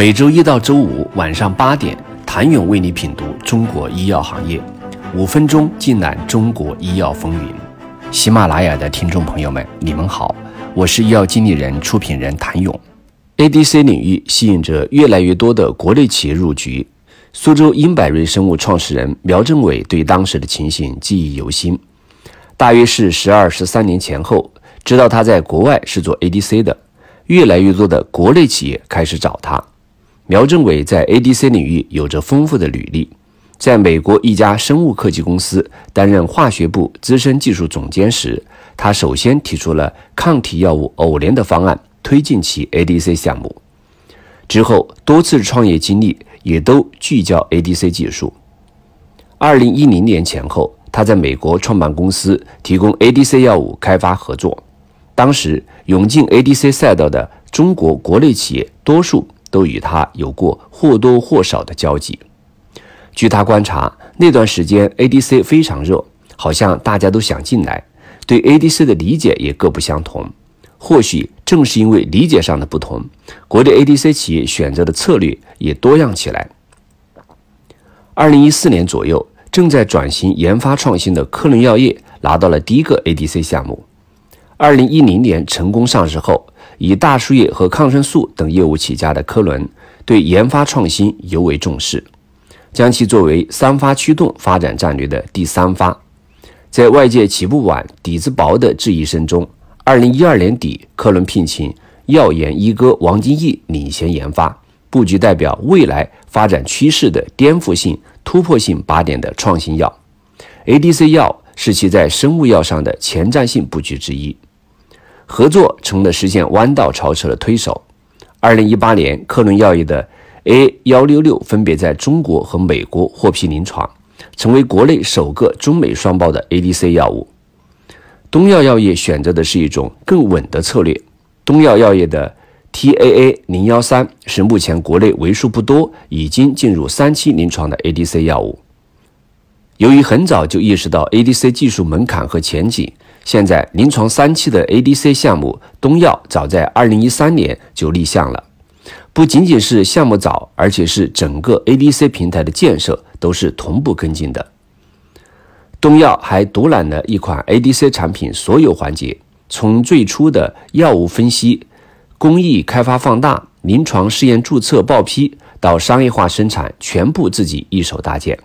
每周一到周五晚上八点，谭勇为你品读中国医药行业，五分钟尽览中国医药风云。喜马拉雅的听众朋友们，你们好，我是医药经理人、出品人谭勇。ADC 领域吸引着越来越多的国内企业入局。苏州英百瑞生物创始人苗正伟对当时的情形记忆犹新。大约是十二、十三年前后，知道他在国外是做 ADC 的，越来越多的国内企业开始找他。苗正伟在 ADC 领域有着丰富的履历，在美国一家生物科技公司担任化学部资深技术总监时，他首先提出了抗体药物偶联的方案，推进其 ADC 项目。之后多次创业经历。也都聚焦 ADC 技术。二零一零年前后，他在美国创办公司，提供 ADC 药物开发合作。当时涌进 ADC 赛道的中国国内企业，多数都与他有过或多或少的交集。据他观察，那段时间 ADC 非常热，好像大家都想进来，对 ADC 的理解也各不相同。或许正是因为理解上的不同，国内 ADC 企业选择的策略也多样起来。二零一四年左右，正在转型研发创新的科伦药业拿到了第一个 ADC 项目。二零一零年成功上市后，以大输液和抗生素等业务起家的科伦，对研发创新尤为重视，将其作为三发驱动发展战略的第三发。在外界起步晚、底子薄的质疑声中，二零一二年底，科伦聘请药研一哥王金义领衔研发，布局代表未来发展趋势的颠覆性、突破性靶点的创新药。ADC 药是其在生物药上的前瞻性布局之一，合作成了实现弯道超车的推手。二零一八年，科伦药业的 A 幺六六分别在中国和美国获批临床，成为国内首个中美双包的 ADC 药物。东药药业选择的是一种更稳的策略。东药药业的 TAA 零幺三是目前国内为数不多已经进入三期临床的 ADC 药物。由于很早就意识到 ADC 技术门槛和前景，现在临床三期的 ADC 项目，东药早在二零一三年就立项了。不仅仅是项目早，而且是整个 ADC 平台的建设都是同步跟进的。东药还独揽了一款 ADC 产品所有环节，从最初的药物分析、工艺开发放大、临床试验注册报批到商业化生产，全部自己一手搭建。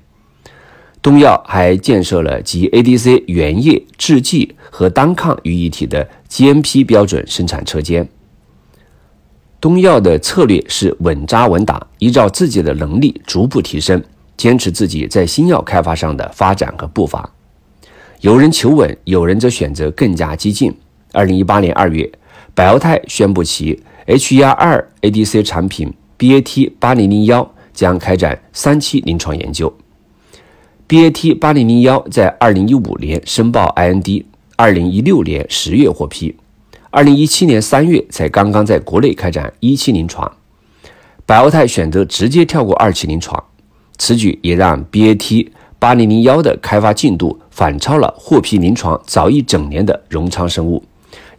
东药还建设了集 ADC 原液、制剂和单抗于一体的 GMP 标准生产车间。东药的策略是稳扎稳打，依照自己的能力逐步提升。坚持自己在新药开发上的发展和步伐，有人求稳，有人则选择更加激进。二零一八年二月，百奥泰宣布其 HER2 ADC 产品 BAT 八零零幺将开展三期临床研究。BAT 八零零幺在二零一五年申报 IND，二零一六年十月获批，二零一七年三月才刚刚在国内开展一期临床。百奥泰选择直接跳过二期临床。此举也让 BAT 八零零幺的开发进度反超了获批临床早一整年的荣昌生物，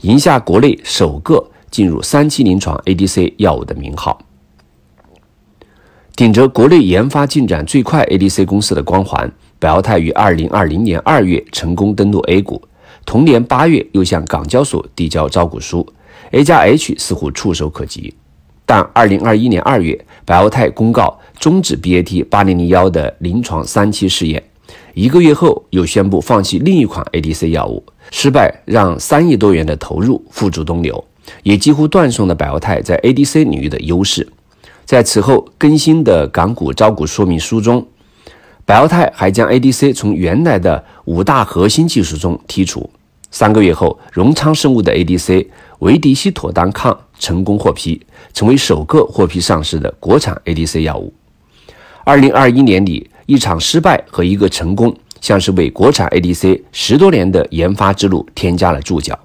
赢下国内首个进入三期临床 ADC 药物的名号。顶着国内研发进展最快 ADC 公司的光环，百奥泰于二零二零年二月成功登陆 A 股，同年八月又向港交所递交招股书，A 加 H 似乎触手可及。但二零二一年二月，百奥泰公告终止 BAT 八零零幺的临床三期试验，一个月后又宣布放弃另一款 ADC 药物，失败让三亿多元的投入付诸东流，也几乎断送了百奥泰在 ADC 领域的优势。在此后更新的港股招股说明书中，百奥泰还将 ADC 从原来的五大核心技术中剔除。三个月后，荣昌生物的 ADC 维迪西妥单抗成功获批，成为首个获批上市的国产 ADC 药物。二零二一年里，一场失败和一个成功，像是为国产 ADC 十多年的研发之路添加了注脚。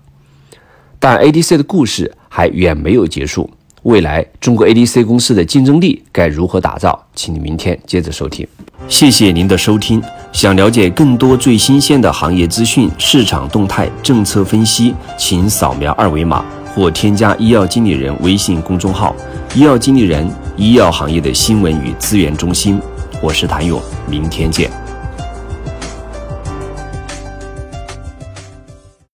但 ADC 的故事还远没有结束，未来中国 ADC 公司的竞争力该如何打造？请你明天接着收听。谢谢您的收听。想了解更多最新鲜的行业资讯、市场动态、政策分析，请扫描二维码或添加医药经理人微信公众号“医药经理人”医药行业的新闻与资源中心。我是谭勇，明天见。